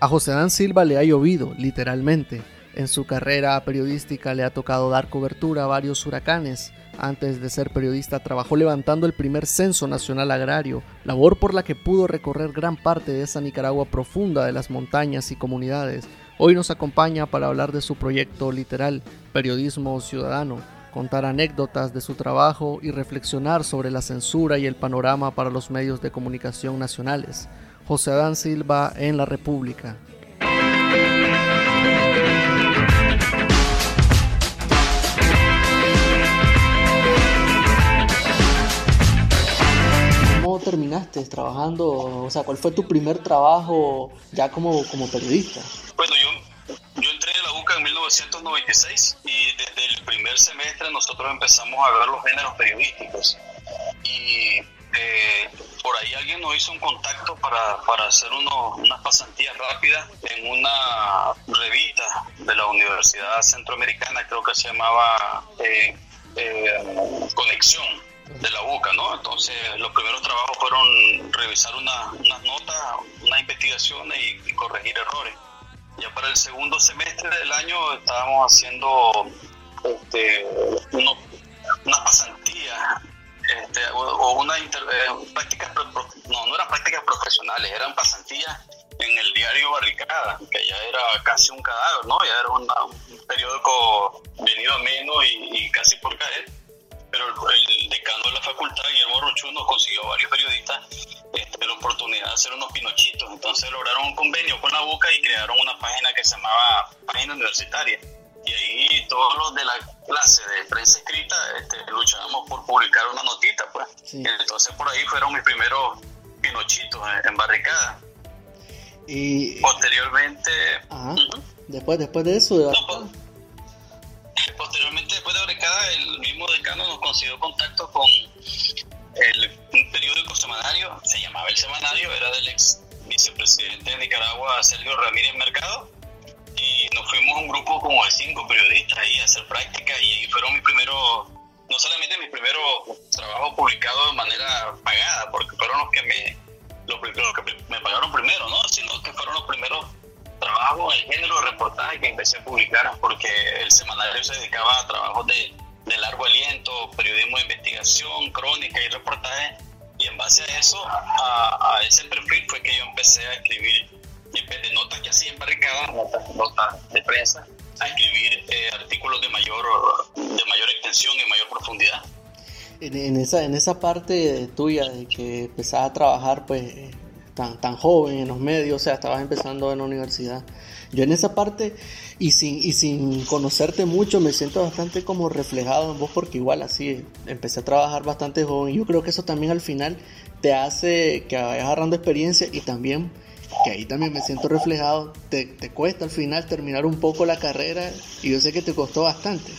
A José Dan Silva le ha llovido, literalmente. En su carrera periodística le ha tocado dar cobertura a varios huracanes. Antes de ser periodista trabajó levantando el primer censo nacional agrario, labor por la que pudo recorrer gran parte de esa Nicaragua profunda de las montañas y comunidades. Hoy nos acompaña para hablar de su proyecto literal, Periodismo Ciudadano, contar anécdotas de su trabajo y reflexionar sobre la censura y el panorama para los medios de comunicación nacionales. José Adán Silva en la República. ¿Cómo terminaste trabajando? O sea, ¿cuál fue tu primer trabajo ya como, como periodista? Bueno, yo, yo entré en la UCA en 1996 y desde el primer semestre nosotros empezamos a ver los géneros periodísticos. Y eh, por ahí alguien nos hizo un contacto para, para hacer uno, unas pasantías rápidas en una revista de la Universidad Centroamericana, creo que se llamaba eh, eh, Conexión de la UCA, ¿no? Entonces los primeros trabajos fueron revisar unas notas, unas investigaciones y, corregir errores. Ya para el segundo semestre del año estábamos haciendo este, unas pasantías este, o, una inter, eh, prácticas, no, no eran prácticas profesionales, eran pasantías en el diario Barricada, que ya era casi un cadáver, ¿no? Ya era un periódico venido a menos y, casi por caer. Pero el, decano de la facultad, Guillermo Rochú, nos consiguió a varios periodistas este, la oportunidad de hacer unos pinochitos. Entonces lograron un convenio con la BUCA y crearon una página que se llamaba Página Universitaria y ahí todos los de la clase de prensa escrita este, luchábamos por publicar una notita, pues. Entonces por ahí fueron mis primeros pinochitos en, barricada. Y posteriormente... Después, después de eso... posteriormente, después de barricada, el mismo decano nos consiguió contacto con el, un periódico semanario, se llamaba El Semanario, era del ex vicepresidente de Nicaragua, Sergio Ramírez Mercado fuimos un grupo como de cinco periodistas ahí a hacer práctica y fueron mis primeros, no solamente mis primeros trabajos publicados de manera pagada, porque fueron los que me, los, que me pagaron primero, ¿no? Sino que fueron los primeros trabajos en el género de reportaje que empecé a publicar, porque el semanario se dedicaba a trabajos de, de largo aliento, periodismo de investigación, crónica y reportaje, y en base a eso, a, a ese perfil fue que yo empecé a escribir de notas que hacía en barricadas, notas, de prensa, a escribir eh, artículos de mayor, de mayor extensión y mayor profundidad. En, esa, en esa parte tuya de que empezabas a trabajar pues tan, tan joven en los medios, o sea, estabas empezando en la universidad. Yo en esa parte y sin, y sin conocerte mucho me siento bastante como reflejado en vos porque igual así empecé a trabajar bastante joven. Yo creo que eso también al final te hace que vayas agarrando experiencia y también que ahí también me siento reflejado, te, te, cuesta al final terminar un poco la carrera y yo sé que te costó bastante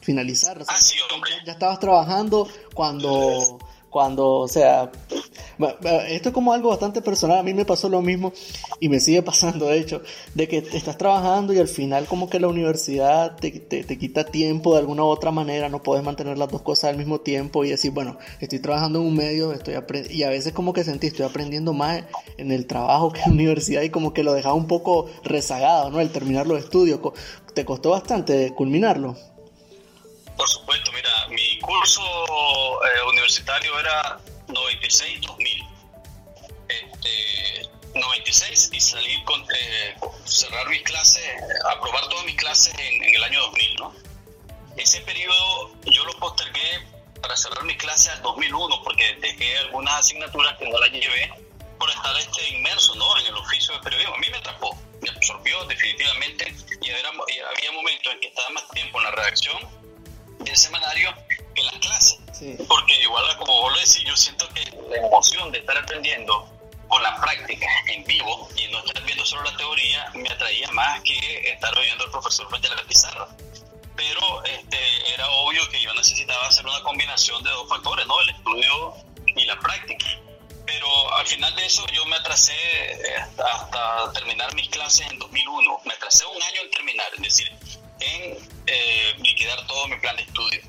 finalizar. ah, sí, hombre. Ya estabas trabajando cuando cuando, o sea, esto es como algo bastante personal, a mí me pasó lo mismo y me sigue pasando, de hecho, de que estás trabajando y al final como que la universidad te, te, quita tiempo de alguna u otra manera, no puedes mantener las dos cosas al mismo tiempo y decir, bueno, estoy trabajando en un medio, estoy y a veces como que sentí, estoy aprendiendo más en el trabajo que en la universidad y como que lo dejaba un poco rezagado, ¿no? El terminar los estudios, ¿te costó bastante culminarlo? Por supuesto, mira, mi curso eh, universitario era 96-2000. Este, 96 y salir con eh, cerrar mis clases, aprobar todas mis clases en, el año 2000, ¿no? Ese periodo yo lo postergué para cerrar mis clases al 2001 porque dejé algunas asignaturas que no las llevé por estar este inmerso ¿no? en el oficio de periodismo. A mí me atrapó, me absorbió definitivamente y, había momentos en que estaba más tiempo en la redacción del semanario en las clases. Porque igual, como vos lo decís, yo siento que la emoción de estar aprendiendo con la práctica en vivo y no estar viendo solo la teoría me atraía más que estar oyendo al profesor frente a la pizarra. Pero este, era obvio que yo necesitaba hacer una combinación de dos factores, ¿no? El estudio y la práctica. Pero al final de eso yo me atrasé hasta, hasta terminar mis clases en 2001. Me atrasé un año en terminar, es decir, en eh, liquidar todo mi plan de estudio.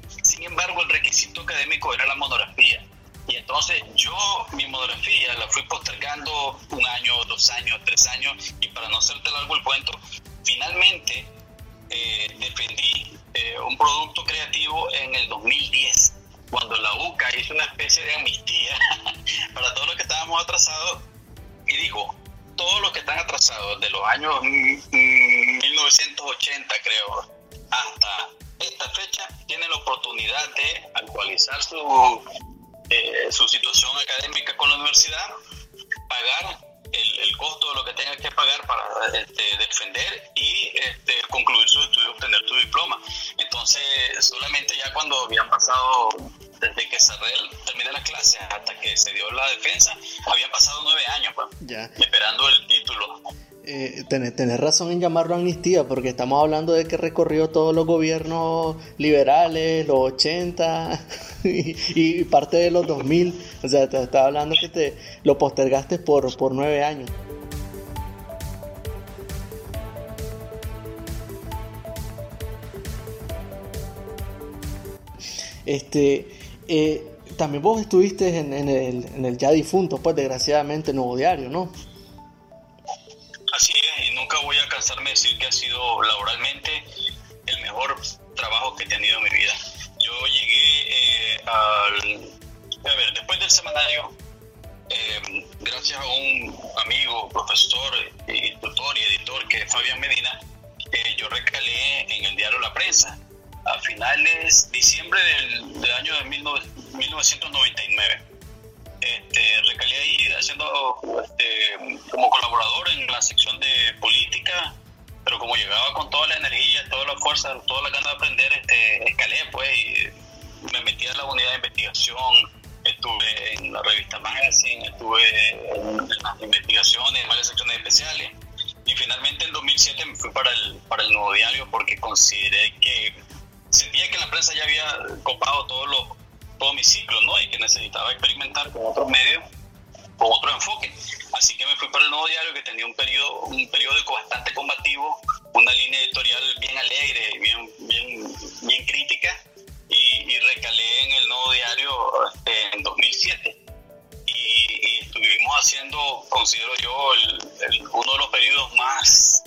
Sin embargo, el requisito académico era la monografía. Y entonces yo mi monografía la fui postergando un año, dos años, tres años, y para no hacerte largo el cuento, finalmente eh, defendí eh, un producto creativo en el 2010, cuando la UCA hizo una especie de amnistía para todos los que estábamos atrasados y dijo, todos los que están atrasados de los años 1980 creo hasta esta fecha tienen la oportunidad de actualizar su, eh, su situación académica con la universidad, pagar el, costo de lo que tengan que pagar para este, defender y este, concluir su estudio, obtener su diploma. Entonces, solamente ya cuando habían pasado, desde que cerré, terminé la clase hasta que se dio la defensa, habían pasado nueve años, pues, esperando el título. Eh, tenés, razón en llamarlo amnistía, porque estamos hablando de que recorrió todos los gobiernos liberales, los 80 y, parte de los 2000. O sea, te estaba hablando que te lo postergaste por, por nueve años. Este, eh, también vos estuviste en, en, el, en el ya difunto, pues desgraciadamente, Nuevo Diario, ¿no? Cansarme de decir que ha sido laboralmente el mejor trabajo que he tenido en mi vida. Yo llegué eh, al... A ver, después del semanario, eh, gracias a un amigo, profesor, y tutor y editor que es Fabián Medina, eh, yo recalé en el diario La Prensa a finales diciembre del, año de 1999 este, recalé ahí haciendo este, como colaborador en la sección de como llegaba con toda la energía, toda la fuerza, toda la ganas de aprender, este, escalé pues y me metí en la unidad de investigación, estuve en la revista Magazine, estuve en, las investigaciones, en varias secciones especiales y finalmente en 2007 me fui para el, Nuevo Diario porque consideré que sentía que la prensa ya había copado todos los todo mi ciclo, ¿no? Y que necesitaba experimentar con otros medios, con otro enfoque. Así que me fui para el Nuevo Diario, que tenía un periodo, un periódico bastante combativo, una línea editorial bien alegre, bien, bien, bien crítica, y, recalé en el Nuevo Diario este, en 2007. Y, estuvimos haciendo, considero yo, el, uno de los periodos más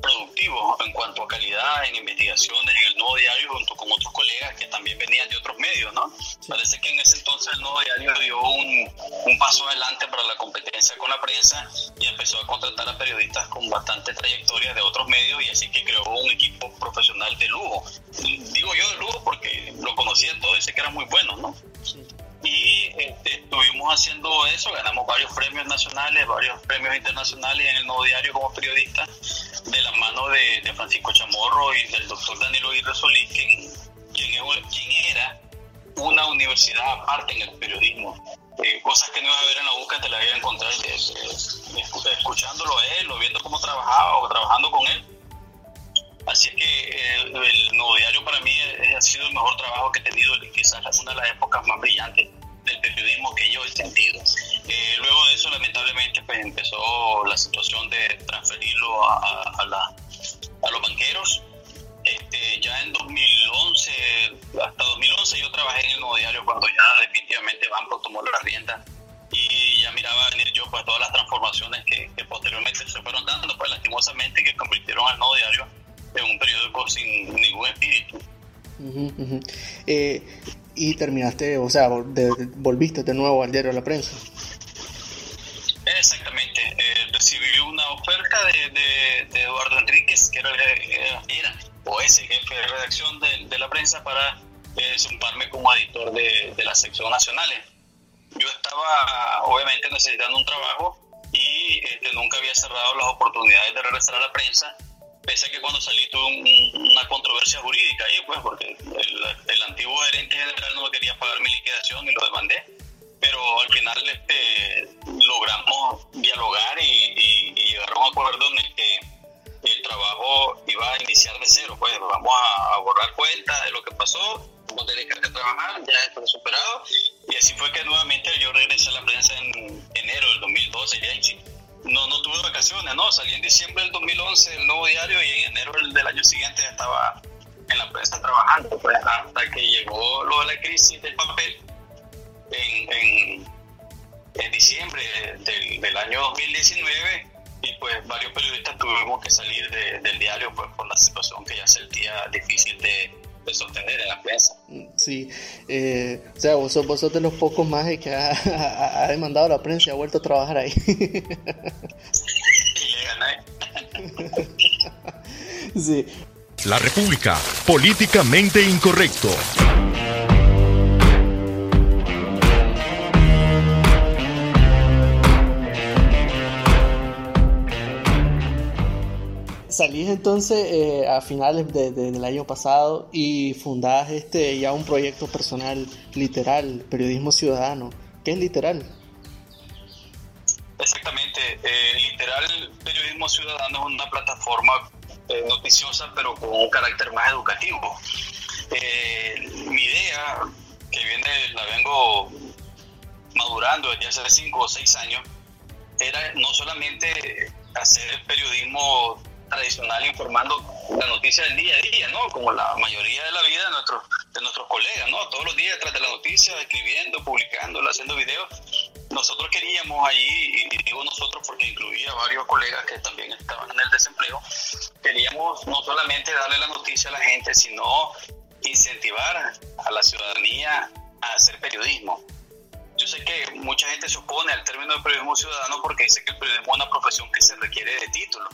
productivo en cuanto a calidad en investigaciones en el Nuevo Diario junto con otros colegas que también venían de otros medios, ¿no? Parece que en ese entonces el Nuevo Diario dio un, un, paso adelante para la competencia con la prensa y empezó a contratar a periodistas con bastante trayectoria de otros medios y así que creó un equipo profesional de lujo. Digo yo de lujo porque lo conocía todo y sé que era muy bueno, ¿no? y este, estuvimos haciendo eso, ganamos varios premios nacionales, varios premios internacionales en el Nuevo Diario como periodista, de la mano de, Francisco Chamorro y del doctor Danilo Aguirre Solís, quien, quien, era una universidad aparte en el periodismo. Eh, cosas que no iba a ver en la UCA te las iba a encontrar escuchándolo a él o viendo cómo trabajaba o trabajando con él. Así que el, Nuevo Diario para mí ha sido el mejor trabajo que he tenido, quizás una de las épocas más brillantes del periodismo que yo he sentido. Eh, luego de eso, lamentablemente, pues empezó la situación de transferirlo a, a, los banqueros. Este, ya en 2011, hasta 2011 yo trabajé en el Nuevo Diario cuando ya definitivamente Banco tomó la rienda y ya miraba venir yo pues todas las transformaciones que, que posteriormente se fueron dando, pues lastimosamente que convirtieron al Nuevo Diario en un periódico sin ningún espíritu. Eh, y terminaste, o sea, volviste de nuevo al diario de la prensa. Exactamente, eh, recibí una oferta de, Eduardo Enríquez, que era, era, o es jefe de redacción de, la prensa, para eh, como editor de, las secciones nacionales. Yo estaba obviamente necesitando un trabajo y este, nunca había cerrado las oportunidades de regresar a la prensa pese a que cuando salí tuve una controversia jurídica ahí, pues, porque el, antiguo gerente general no me quería pagar mi liquidación y lo demandé, pero al final este, logramos dialogar y, llegar a un acuerdo en el que trabajo iba a iniciar de cero, pues vamos a, borrar cuenta de lo que pasó, a dejar de trabajar, ya esto superado, y así fue que nuevamente yo regresé a la prensa en enero del 2012, ya no, no tuve vacaciones, no, salí en diciembre del 2011 el nuevo diario y en enero del, año siguiente estaba en la prensa trabajando, pues hasta que llegó lo de la crisis del papel en, en, diciembre del, del, año 2019 y pues varios periodistas tuvimos que salir del diario pues por la situación que ya se sentía difícil de, de sostener en la prensa. Sí, eh, o sea, vos sos, de los pocos más que ha, demandado la prensa y ha vuelto a trabajar ahí. y le gané. sí. La República, políticamente incorrecto. Salís entonces eh, a finales del año pasado y fundás este ya un proyecto personal literal, periodismo ciudadano. ¿Qué es literal? Exactamente, eh, literal periodismo ciudadano es una plataforma eh, noticiosa pero con un carácter más educativo. mi idea, que viene, la vengo madurando desde hace cinco o seis años, era no solamente hacer periodismo tradicional informando la noticia del día a día, ¿no? Como la mayoría de la vida de nuestros, de nuestros colegas, ¿no? Todos los días detrás de la noticia, escribiendo, publicando, haciendo videos. Nosotros queríamos allí, y digo nosotros porque incluía varios colegas que también estaban en el desempleo, queríamos no solamente darle la noticia a la gente, sino incentivar a la ciudadanía a hacer periodismo. Yo sé que mucha gente se opone al término de periodismo ciudadano porque dice que el periodismo es una profesión que se requiere de título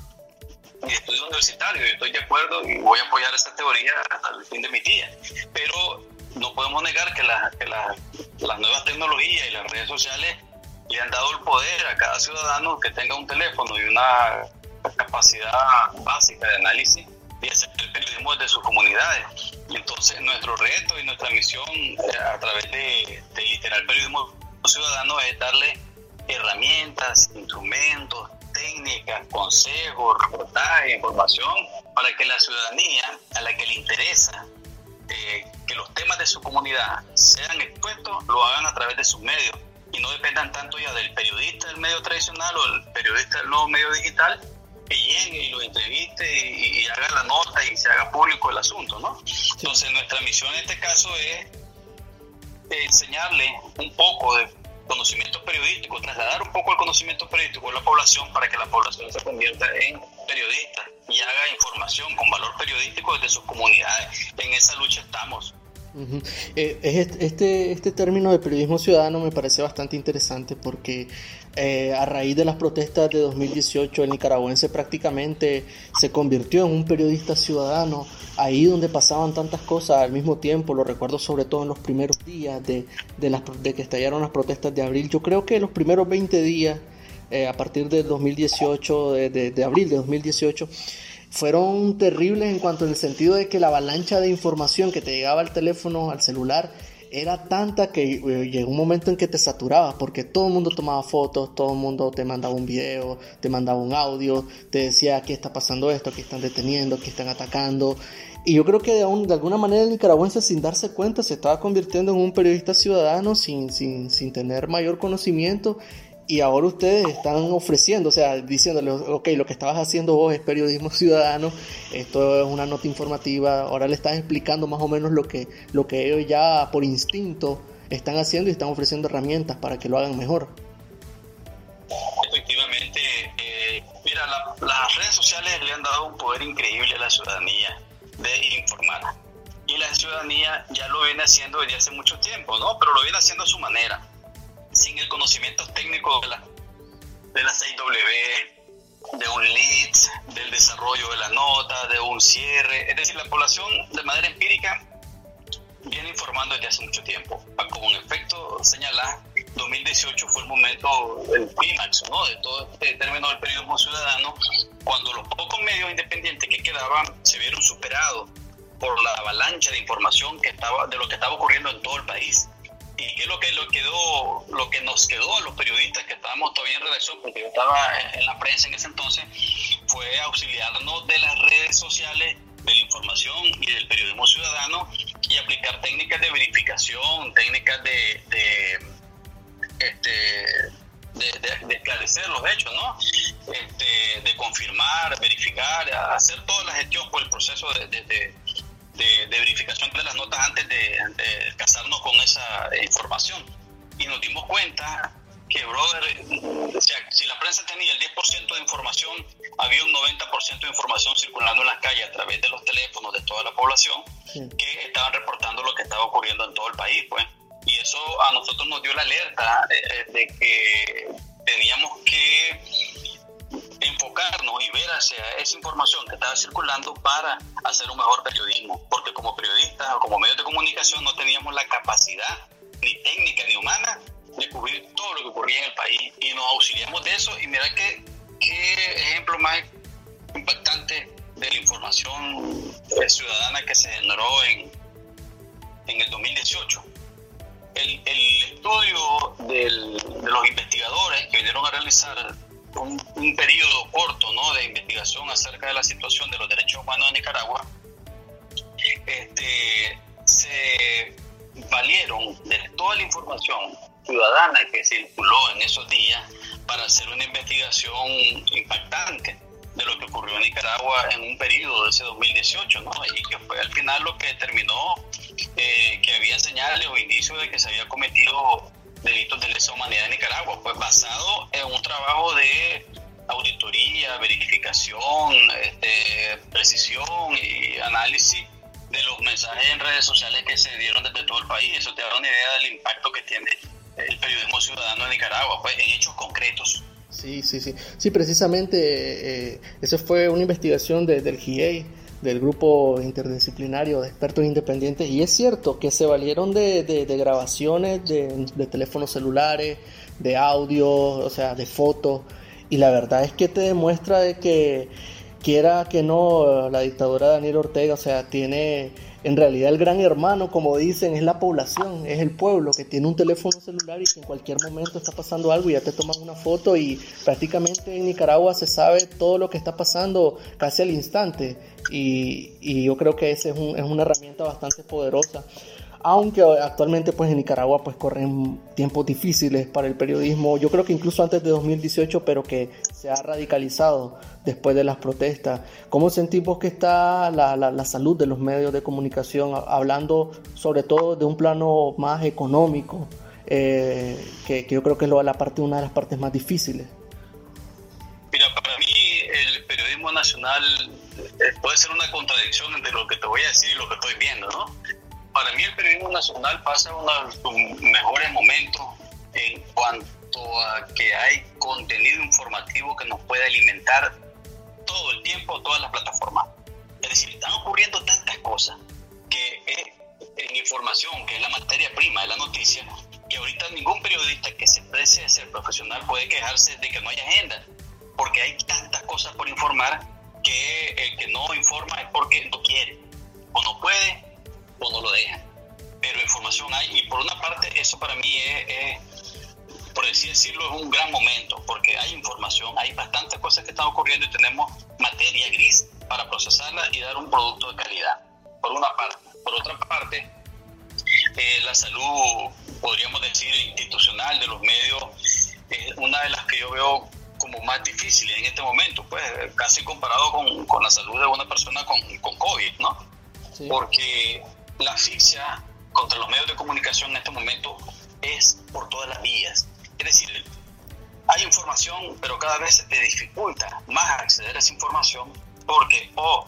mi estudio universitario. Estoy de acuerdo y voy a apoyar esta teoría hasta el fin de mi día. Pero no podemos negar que, las nuevas tecnologías y las redes sociales le han dado el poder a cada ciudadano que tenga un teléfono y una capacidad básica de análisis y hacer el periodismo desde sus comunidades. Entonces nuestro reto y nuestra misión eh, a través de, de literal periodismo ciudadano es darle herramientas, instrumentos, técnicas, consejos, reportajes, información, para que la ciudadanía a la que le interesa eh, que los temas de su comunidad sean expuestos, lo hagan a través de sus medios y no dependan tanto ya del periodista del medio tradicional o del periodista del nuevo medio digital que llegue y lo entreviste y, haga la nota y se haga público el asunto, ¿no? Entonces nuestra misión en este caso es enseñarle un poco de conocimiento periodístico, trasladar un poco el conocimiento periodístico a la población para que la población se convierta en periodista y haga información con valor periodístico desde sus comunidades. En esa lucha estamos. Eh, este, este término de periodismo ciudadano me parece bastante interesante porque eh, a raíz de las protestas de 2018 el nicaragüense prácticamente se convirtió en un periodista ciudadano. Ahí donde pasaban tantas cosas al mismo tiempo, lo recuerdo sobre todo en los primeros días de, de, las, de que estallaron las protestas de abril, yo creo que los primeros 20 días eh, a partir del 2018, de, de, de abril de 2018, fueron terribles en cuanto en el sentido de que la avalancha de información que te llegaba al teléfono, al celular, era tanta que eh, llegó un momento en que te saturabas porque todo el mundo tomaba fotos, todo el mundo te mandaba un video, te mandaba un audio, te decía aquí está pasando esto, aquí están deteniendo, aquí están atacando. Y yo creo que de, de alguna manera el nicaragüense sin darse cuenta se estaba convirtiendo en un periodista ciudadano sin, sin, sin tener mayor conocimiento y ahora ustedes están ofreciendo, o sea, diciéndole, ok, lo que estabas haciendo vos es periodismo ciudadano, esto es una nota informativa, ahora le están explicando más o menos lo que, lo que ellos ya por instinto están haciendo y están ofreciendo herramientas para que lo hagan mejor. Efectivamente, eh, mira, las redes sociales le han dado un poder increíble a la ciudadanía de informar. Y la ciudadanía ya lo viene haciendo desde hace mucho tiempo, ¿no? Pero lo viene haciendo a su manera sin el conocimiento técnico de la, de la 6W, de un lead, del desarrollo de la nota, de un cierre. Es decir, la población de manera empírica viene informando desde hace mucho tiempo. Como un efecto señala, 2018 fue el momento, el clímax ¿no? de todo este término del periodismo ciudadano, cuando los pocos medios independientes que quedaban se vieron superados por la avalancha de información que estaba, de lo que estaba ocurriendo en todo el país. ¿Y qué es lo que, lo, quedó, lo que nos quedó a los periodistas que estábamos todavía en redacción, porque yo estaba en la prensa en ese entonces, fue auxiliarnos de las redes sociales, de la información y del periodismo ciudadano y aplicar técnicas de verificación, técnicas de, de, este, de, esclarecer los hechos, ¿no? Este, de confirmar, verificar, hacer toda la gestión por el proceso de, de, verificación de las notas antes de, casarnos con esa información. y nos dimos cuenta que, brother, o sea, si la prensa tenía el 10% de información, había un 90% de información circulando en las calles a través de los teléfonos de toda la población que estaban reportando lo que estaba ocurriendo en todo el país, pues. Y eso a nosotros nos dio la alerta eh, eh, de que teníamos que enfocarnos y ver hacia esa información que estaba circulando para hacer un mejor periodismo, porque como periodistas o como medios de comunicación no teníamos la capacidad ni técnica ni humana de cubrir todo lo que ocurría en el país. Y nos auxiliamos de eso. Y mira qué, qué ejemplo más impactante de la información ciudadana que se generó en, en el 2018. El, el estudio de los investigadores que vinieron a realizar un, un, periodo corto ¿no? de investigación acerca de la situación de los derechos humanos en Nicaragua, este, se valieron de toda la información ciudadana que circuló en esos días para hacer una investigación impactante de lo que ocurrió en Nicaragua en un periodo de ese 2018, ¿no? Y que fue al final lo que determinó eh, que había señales o indicios de que se había cometido delitos de lesa humanidad en Nicaragua, pues basado en un trabajo de auditoría, verificación, este, precisión y análisis de los mensajes en redes sociales que se dieron desde todo el país. Eso te da una idea del impacto que tiene el periodismo ciudadano en Nicaragua, pues en hechos concretos. Sí, sí, sí. Sí, precisamente eh, eso fue una investigación del GIEI, del grupo interdisciplinario de expertos independientes, y es cierto que se valieron de, de, grabaciones de, de, teléfonos celulares, de audio, o sea, de fotos, y la verdad es que te demuestra de que quiera que no, la dictadura de Daniel Ortega, o sea, tiene en realidad el gran hermano, como dicen, es la población, es el pueblo que tiene un teléfono celular y que en cualquier momento está pasando algo y ya te toman una foto y prácticamente en Nicaragua se sabe todo lo que está pasando casi al instante. Y, y yo creo que esa es, un, es una herramienta bastante poderosa. Aunque actualmente pues en Nicaragua pues corren tiempos difíciles para el periodismo, yo creo que incluso antes de 2018, pero que se ha radicalizado después de las protestas. ¿Cómo sentimos que está la, la, salud de los medios de comunicación, hablando sobre todo de un plano más económico, eh, que, que, yo creo que es la parte, una de las partes más difíciles? Mira, para mí el periodismo nacional eh, puede ser una contradicción entre lo que te voy a decir y lo que estoy viendo, ¿no? para mí el periodismo nacional pasa uno de sus mejores momentos en cuanto a que hay contenido informativo que nos puede alimentar todo el tiempo, todas las plataformas. Es decir, están ocurriendo tantas cosas que en información, que es la materia prima de la noticia, que ahorita ningún periodista que se precie de ser profesional puede quejarse de que no hay agenda, porque hay tantas cosas por informar que el que no informa es porque no quiere o no puede o no lo dejan. Pero información hay y por una parte eso para mí es, por así decirlo, es un gran momento porque hay información, hay bastantes cosas que están ocurriendo y tenemos materia gris para procesarla y dar un producto de calidad. Por una parte. Por otra parte, eh, la salud, podríamos decir, institucional de los medios, es una de las que yo veo como más difícil en este momento, pues casi comparado con, con la salud de una persona con, con COVID, ¿no? Porque la asfixia contra los medios de comunicación en este momento es por todas las vías. Es decir, hay información, pero cada vez se te dificulta más acceder a esa información porque o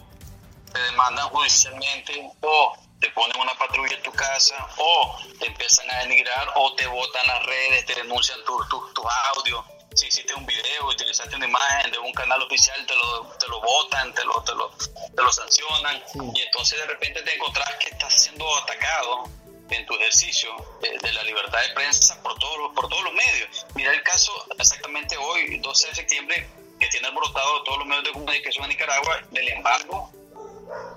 te demandan judicialmente o te ponen una patrulla en tu casa o te empiezan a denigrar o te botan las redes, te denuncian tus tu, tu audios si hiciste un video, utilizaste una imagen de un canal oficial, te lo, te lo votan, te lo, te lo, te lo sancionan, y entonces de repente te encontrás que estás siendo atacado en tu ejercicio de, la libertad de prensa por todos, los, por todos los medios. Mira el caso exactamente hoy, 12 de septiembre, que tiene alborotado todos los medios de comunicación en Nicaragua del embargo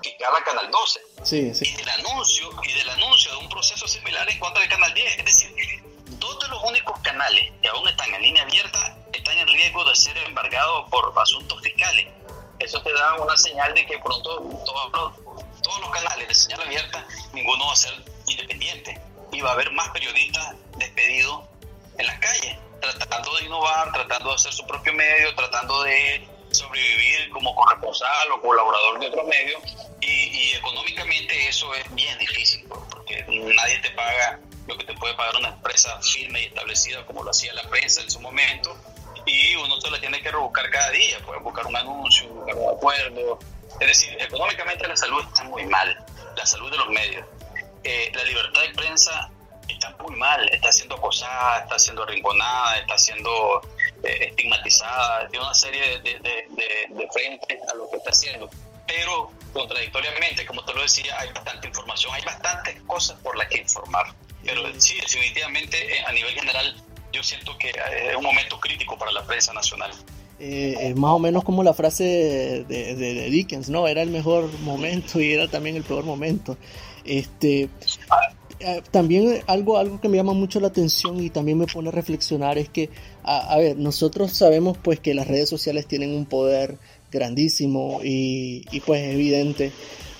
que cada Canal 12. Sí, sí. Y del anuncio, y del anuncio de un proceso similar en contra del Canal 10. Es decir, dos de los únicos canales que aún están en línea abierta están en riesgo de ser embargados por asuntos fiscales. Eso te da una señal de que pronto todos los, todos los canales de señal abierta, ninguno va a ser independiente y va a haber más periodistas despedidos en las calles, tratando de innovar, tratando de hacer su propio medio, tratando de sobrevivir como corresponsal o colaborador de otro medio y, y económicamente eso es bien difícil porque nadie te paga lo que te puede pagar una empresa firme y establecida como lo hacía la prensa en su momento, y uno se la tiene que rebuscar cada día, puede buscar un anuncio, buscar un acuerdo. Es decir, económicamente la salud está muy mal, la salud de los medios. Eh, la libertad de prensa está muy mal, está siendo acosada, está siendo arrinconada, está siendo eh, estigmatizada, tiene una serie de, de, de, frentes a lo que está haciendo. Pero contradictoriamente, como te lo decía, hay bastante información, hay bastantes cosas por las que informar. Pero sí, definitivamente eh, a nivel general yo siento que es un momento crítico para la prensa nacional. Eh, es más o menos como la frase de, Dickens, ¿no? Era el mejor momento y era también el peor momento. Este, eh, también algo, algo que me llama mucho la atención y también me pone a reflexionar es que, a, ver, nosotros sabemos pues que las redes sociales tienen un poder grandísimo y, y pues evidente,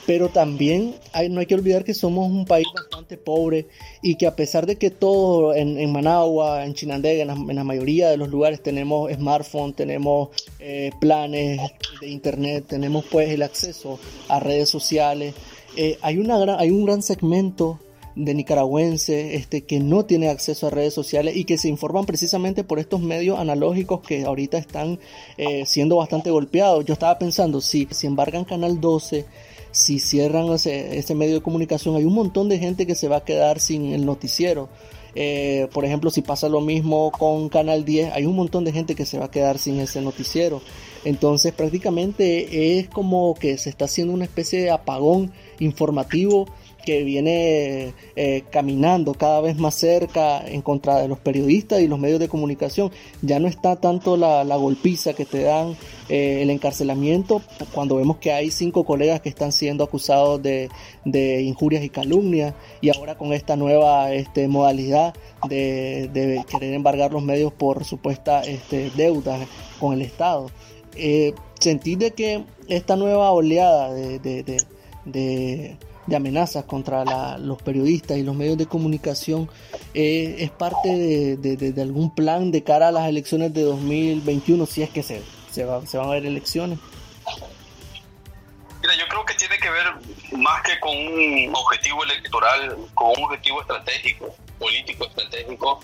pero también no hay que olvidar que somos un país bastante pobre y que a pesar de que todo en, Managua, en Chinandega, en la, mayoría de los lugares tenemos smartphone, tenemos eh, planes de internet, tenemos pues el acceso a redes sociales, eh, hay, una hay un gran segmento de nicaragüenses este, que no tiene acceso a redes sociales y que se informan precisamente por estos medios analógicos que ahorita están eh, siendo bastante golpeados. Yo estaba pensando, si, si embargan Canal 12, si cierran ese, medio de comunicación, hay un montón de gente que se va a quedar sin el noticiero. Eh, por ejemplo, si pasa lo mismo con Canal 10, hay un montón de gente que se va a quedar sin ese noticiero. Entonces prácticamente es como que se está haciendo una especie de apagón informativo que viene eh, caminando cada vez más cerca en contra de los periodistas y los medios de comunicación. Ya no está tanto la, golpiza que te dan eh, el encarcelamiento cuando vemos que hay cinco colegas que están siendo acusados de, injurias y calumnias y ahora con esta nueva este, modalidad de, querer embargar los medios por supuesta este, deudas con el Estado. Eh, sentir de que esta nueva oleada de de amenazas contra los periodistas y los medios de comunicación eh, es parte de, algún plan de cara a las elecciones de 2021, si es que se, se, van a ver elecciones? Mira, yo creo que tiene que ver más que con un objetivo electoral, con un objetivo estratégico, político estratégico,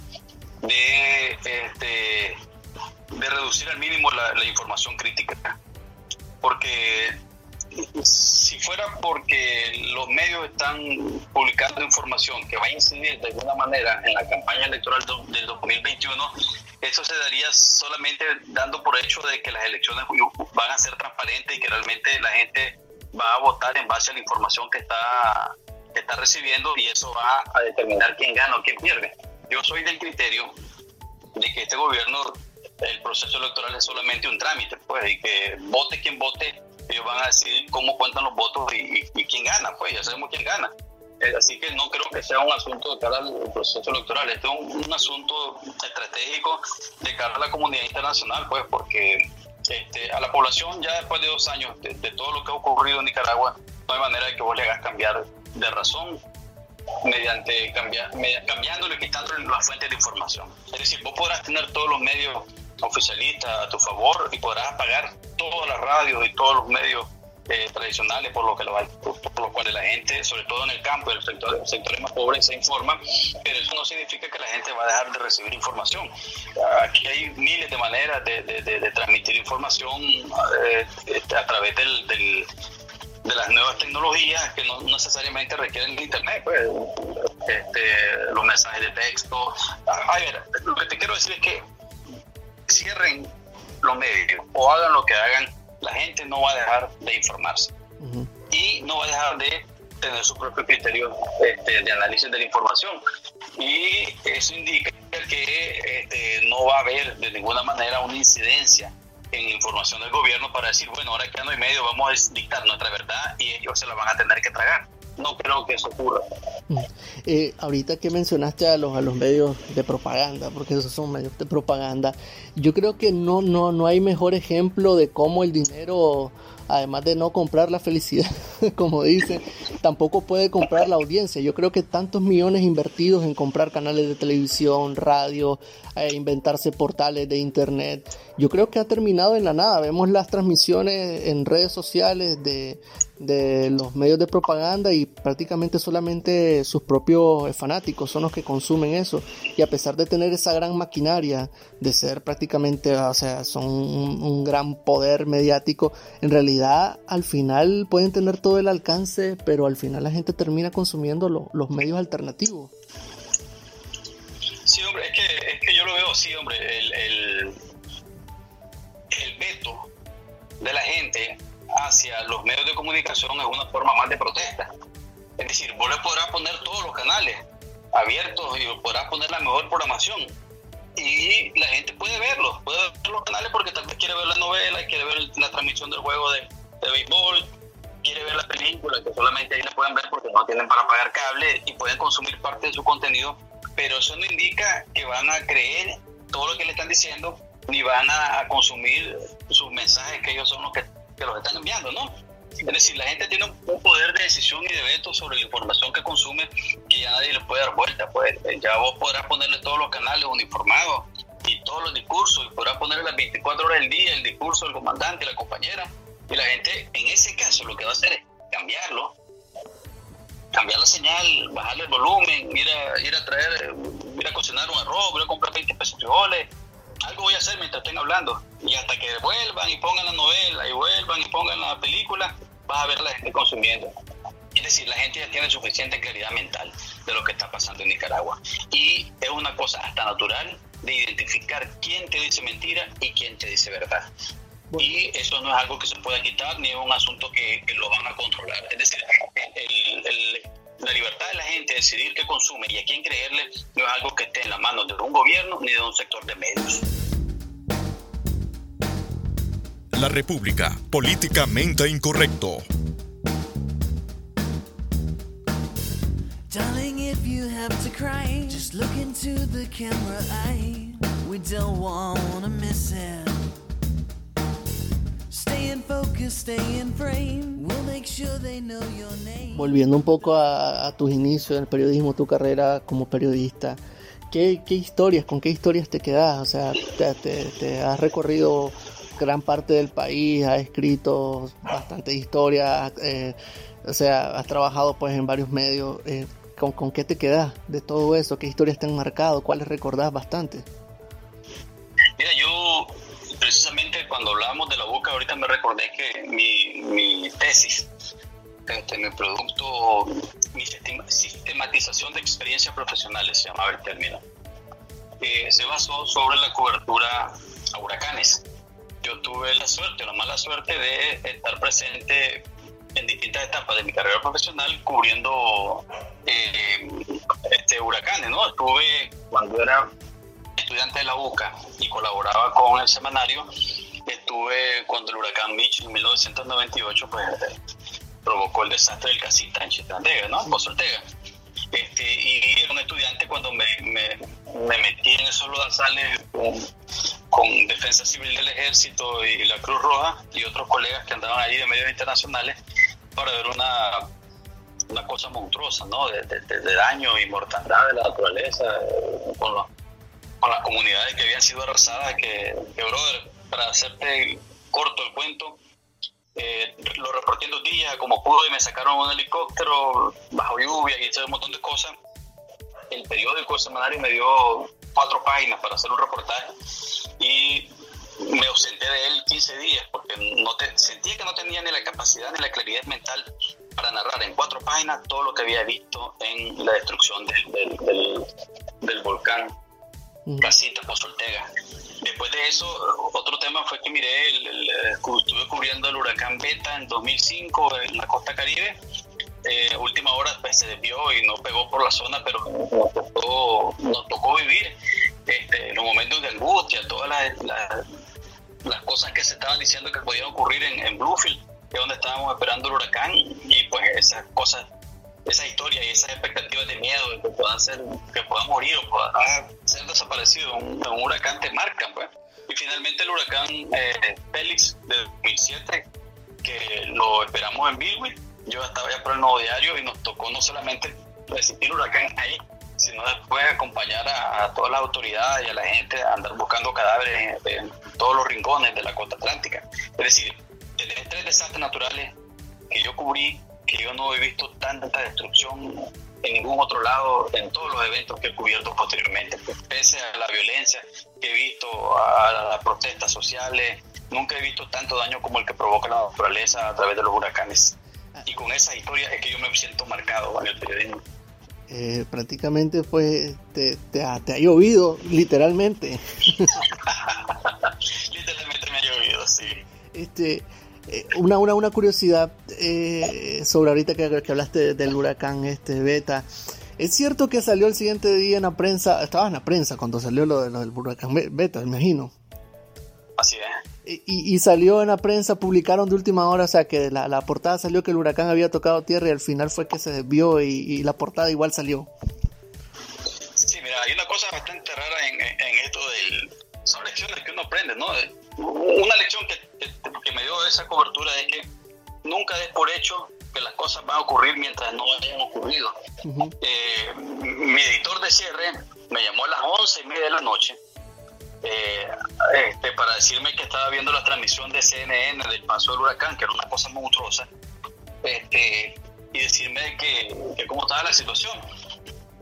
de, este, de reducir al mínimo la, la información crítica. Porque si fuera porque los medios están publicando información que va a incidir de alguna manera en la campaña electoral del 2021, eso se daría solamente dando por hecho de que las elecciones van a ser transparentes y que realmente la gente va a votar en base a la información que está, que está recibiendo y eso va a determinar quién gana o quién pierde. Yo soy del criterio de que este gobierno, el proceso electoral es solamente un trámite, pues, y que vote quien vote, ellos van a decidir cómo cuentan los votos y, quién gana, pues ya sabemos quién gana. Eh, así que no creo que sea un asunto de cara al proceso electoral, este es un, asunto estratégico de cara a la comunidad internacional, pues porque este, a la población ya después de dos años de, todo lo que ha ocurrido en Nicaragua, no hay manera de que vos le hagas cambiar de razón mediante cambiar, y quitándole las fuentes de información. Es decir, vos podrás tener todos los medios oficialista a tu favor y podrás apagar todas las radios y todos los medios eh, tradicionales por lo que lo, por, lo cual la gente, sobre todo en el campo, el sector, sectores más pobres se informa, pero eso no significa que la gente va a dejar de recibir información. Aquí hay miles de maneras de, de, transmitir información eh, este, a través del, del, de las nuevas tecnologías que no necesariamente requieren internet, pues, este, los mensajes de texto. A ver, lo que te quiero decir es que cierren los medios o hagan lo que hagan, la gente no va a dejar de informarse. Y no va a dejar de tener su propio criterio este, de análisis de la información. Y eso indica que este, no va a haber de ninguna manera una incidencia en información del gobierno para decir, bueno, ahora que no hay medio, vamos a dictar nuestra verdad y ellos se la van a tener que tragar no creo que eso ocurra. Eh, ahorita que mencionaste a los, a los medios de propaganda, porque esos son medios de propaganda, yo creo que no, no, no hay mejor ejemplo de cómo el dinero, además de no comprar la felicidad, como dice, tampoco puede comprar la audiencia. Yo creo que tantos millones invertidos en comprar canales de televisión, radio, eh, inventarse portales de internet, yo creo que ha terminado en la nada. Vemos las transmisiones en redes sociales de, de los medios de propaganda y prácticamente solamente sus propios fanáticos son los que consumen eso. Y a pesar de tener esa gran maquinaria, de ser prácticamente, o sea, son un, gran poder mediático, en realidad al final pueden tener todo el alcance, pero al final la gente termina consumiendo los medios alternativos. Sí, hombre, es que, es que yo lo veo así, hombre, el, de la gente hacia los medios de comunicación es una forma más de protesta. Es decir, vos le podrás poner todos los canales abiertos y podrás poner la mejor programación. Y la gente puede verlos, puede ver los canales porque tal vez quiere ver la novela, quiere ver la transmisión del juego de, de béisbol, quiere ver la película, que solamente ahí la pueden ver porque no tienen para pagar cable y pueden consumir parte de su contenido, pero eso no indica que van a creer todo lo que le están diciendo ni van a consumir sus mensajes que ellos son los que los están enviando, ¿no? Es decir, la gente tiene un poder de decisión y de veto sobre la información que consume que ya nadie le puede dar vuelta. Pues eh, ya vos podrás ponerle todos los canales uniformados y todos los discursos y podrás ponerle las 24 horas del día el discurso del comandante, la compañera. Y la gente, en ese caso, lo que va a hacer es cambiarlo, cambiar la señal, bajarle el volumen, ir a, ir a traer, ir a cocinar un arroz, ir a comprar 20 pesos de frijoles, algo voy a hacer mientras estén hablando. Y hasta que vuelvan y pongan la novela y vuelvan y pongan la película, vas a ver a la gente consumiendo. Es decir, la gente ya tiene suficiente claridad mental de lo que está pasando en Nicaragua. Y es una cosa hasta natural de identificar quién te dice mentira y quién te dice verdad. Y eso no es algo que se pueda quitar ni es un asunto que, lo van a controlar. Es decir, el la libertad de la gente de decidir qué consume y a quién creerle no es algo que esté en la mano de un gobierno ni de un sector de medios. La República, políticamente incorrecto. Darling, if you have to cry, just look into the camera eye. We don't want to miss it. Volviendo un poco a, tus inicios en el periodismo, tu carrera como periodista, ¿qué, historias, con qué historias te quedas? O sea, te, has recorrido gran parte del país, has escrito bastantes historias, eh, o sea, has trabajado pues en varios medios. Eh, ¿con, ¿Con qué te quedas de todo eso? ¿Qué historias te han marcado? ¿Cuáles recordás bastante? Cuando hablábamos de la boca, ahorita me recordé que mi, tesis, este, mi producto, mi sistematización de experiencias profesionales, se llamaba el término, eh, se basó sobre la cobertura a huracanes. Yo tuve la suerte, la mala suerte de estar presente en distintas etapas de mi carrera profesional cubriendo eh, este huracanes, ¿no? Estuve cuando era estudiante de la UCA y colaboraba con el semanario, estuve cuando el huracán Mitch en 1998 pues, provocó el desastre del casita en Chitandega, ¿no? Pozo Este, y era un estudiante cuando me, me, me metí en esos lodazales con, con, Defensa Civil del Ejército y la Cruz Roja y otros colegas que andaban ahí de medios internacionales para ver una, una cosa monstruosa, ¿no? De, de, daño y mortandad de la naturaleza, con los con las comunidades que habían sido arrasadas, que, que brother, para hacerte corto el cuento, eh, lo reporté en dos días como pude, me sacaron un helicóptero bajo lluvia y hice un montón de cosas. El periódico semanario me dio cuatro páginas para hacer un reportaje y me ausenté de él 15 días porque no te, sentía que no tenía ni la capacidad ni la claridad mental para narrar en cuatro páginas todo lo que había visto en la destrucción del, del, del, del volcán Casita, Pozo Ortega. Después de eso, otro tema fue que miré, el, estuve cubriendo el huracán Beta en 2005 en la costa caribe. Eh, última hora pues, se desvió y no pegó por la zona, pero nos tocó, nos tocó vivir este, los momentos de angustia, todas las, las, cosas que se estaban diciendo que podían ocurrir en, en Bluefield, que es donde estábamos esperando el huracán, y pues esas cosas esa historia y esas expectativas de miedo de que puedan ser, que puedan morir o puedan ser desaparecidos un, huracán te marcan, pues. Y finalmente el huracán eh, Félix de 2007, que lo esperamos en Bilwi yo estaba ya por el nuevo diario y nos tocó no solamente resistir el huracán ahí, sino después acompañar a, todas las autoridades y a la gente a andar buscando cadáveres en, todos los rincones de la costa atlántica. Es decir, de tres desastres naturales que yo cubrí, que yo no he visto tanta destrucción en ningún otro lado en todos los eventos que he cubierto posteriormente. Pese a la violencia que he visto, a las protestas sociales, nunca he visto tanto daño como el que provoca la naturaleza a través de los huracanes. Y con esa historia es que yo me siento marcado en el periodismo. Eh, prácticamente fue, te, te, ha, llovido, literalmente. literalmente me ha llovido, sí. Este, una, una, una curiosidad eh, sobre ahorita que, que, hablaste del huracán este Beta. Es cierto que salió el siguiente día en la prensa, estaba en la prensa cuando salió lo, lo del huracán Beta, me imagino. Así es. Y, salió en la prensa, publicaron de última hora, o sea que la, portada salió que el huracán había tocado tierra y al final fue que se desvió y, la portada igual salió. Sí, mira, hay una cosa bastante rara en, esto del... Son lecciones que uno aprende, ¿no? Una lección que, me dio esa cobertura es que nunca des por hecho que las cosas van a ocurrir mientras no hayan ocurrido. Eh, mi editor de cierre me llamó a las once y media de la noche eh, este, para decirme que estaba viendo la transmisión de CNN del paso del huracán, que era una cosa monstruosa, este, y decirme que, cómo estaba la situación.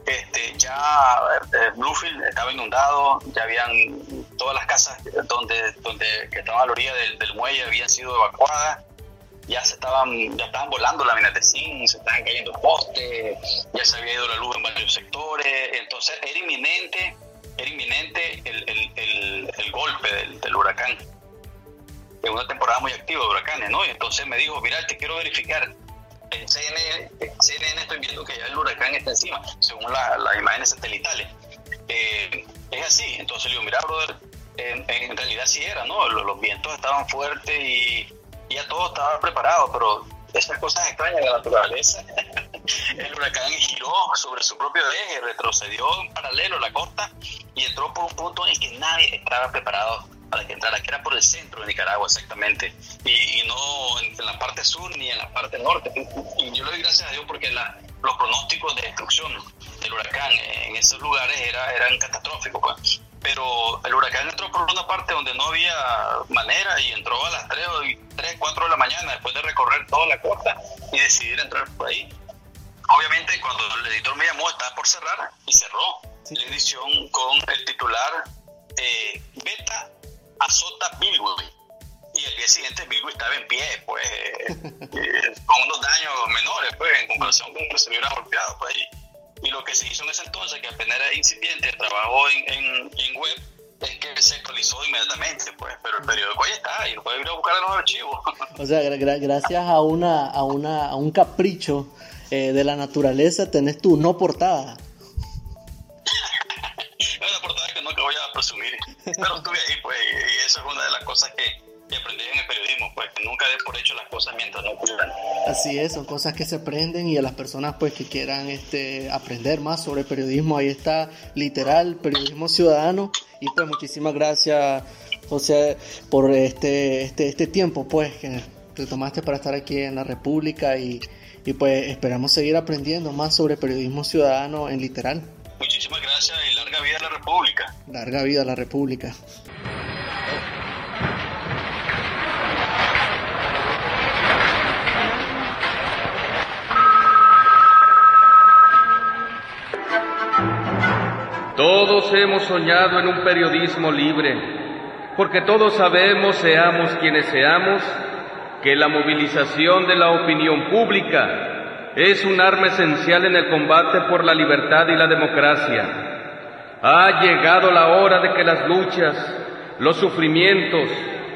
Este, ya eh, Bluefield estaba inundado, ya habían todas las casas donde, donde que estaban a la orilla del, muelle habían sido evacuadas, ya se estaban, ya estaban volando la de zinc, se estaban cayendo postes, ya se había ido la luz en varios sectores, entonces era inminente era inminente el, el, golpe del, huracán. Es una temporada muy activa de huracanes, ¿no? Y entonces me dijo, mira, te quiero verificar. En CNN, estoy viendo que ya el huracán está encima, según las imágenes satelitales. Eh, es así. Entonces le digo, mira, brother, en, realidad sí era, ¿no? Los, vientos estaban fuertes y, y ya todo estaba preparado, pero esas cosas extrañas de la naturaleza. el huracán giró sobre su propio eje, retrocedió en paralelo la costa y entró por un punto en que nadie estaba preparado para que entrara, que era por el centro de Nicaragua exactamente, y, no en, la parte sur ni en la parte norte. Y yo le doy gracias a Dios porque los pronósticos de destrucción del huracán en esos lugares era, eran catastróficos. Pues. Pero el huracán entró por una parte donde no había manera y entró a las 3, 3 4 de la mañana después de recorrer toda la costa y decidir entrar por ahí. Obviamente cuando el editor me llamó estaba por cerrar y cerró la edición con el titular eh, Beta azota Bilwi. Y el día siguiente Bilwi estaba en pie, pues, eh, con unos daños menores, pues, en comparación con que se hubiera golpeado, pues. Y, lo que se hizo en ese entonces, que apenas era incipiente, trabajó en, en, web, es que se actualizó inmediatamente, pues, pero el periódico ahí está, y lo puede ir a buscar en los archivos. O sea, gracias a una, a una, a un capricho eh, de la naturaleza tenés tu no portada. una portada que nunca voy a presumir, pero estuve ahí, pues, y eso es una de las cosas que, aprendí en el periodismo, pues, que nunca des por hecho las cosas mientras no ocurran. Así es, son cosas que se aprenden y a las personas, pues, que quieran este, aprender más sobre periodismo, ahí está, literal, periodismo ciudadano, y pues, muchísimas gracias, José, por este, este, este tiempo, pues, que te tomaste para estar aquí en la República y y pues esperamos seguir aprendiendo más sobre periodismo ciudadano en literal. Muchísimas gracias y larga vida a la República. Larga vida a la República. Todos hemos soñado en un periodismo libre, porque todos sabemos, seamos quienes seamos, que la movilización de la opinión pública es un arma esencial en el combate por la libertad y la democracia. Ha llegado la hora de que las luchas, los sufrimientos,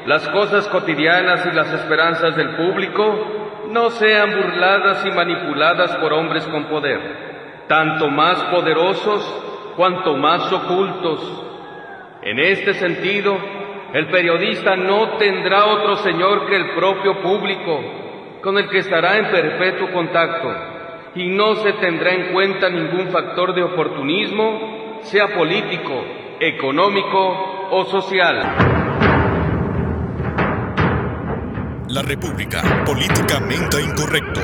las cosas cotidianas y las esperanzas del público no sean burladas y manipuladas por hombres con poder, tanto más poderosos cuanto más ocultos. En este sentido, el periodista no tendrá otro señor que el propio público, con el que estará en perpetuo contacto, y no se tendrá en cuenta ningún factor de oportunismo, sea político, económico o social. La República, políticamente incorrecto.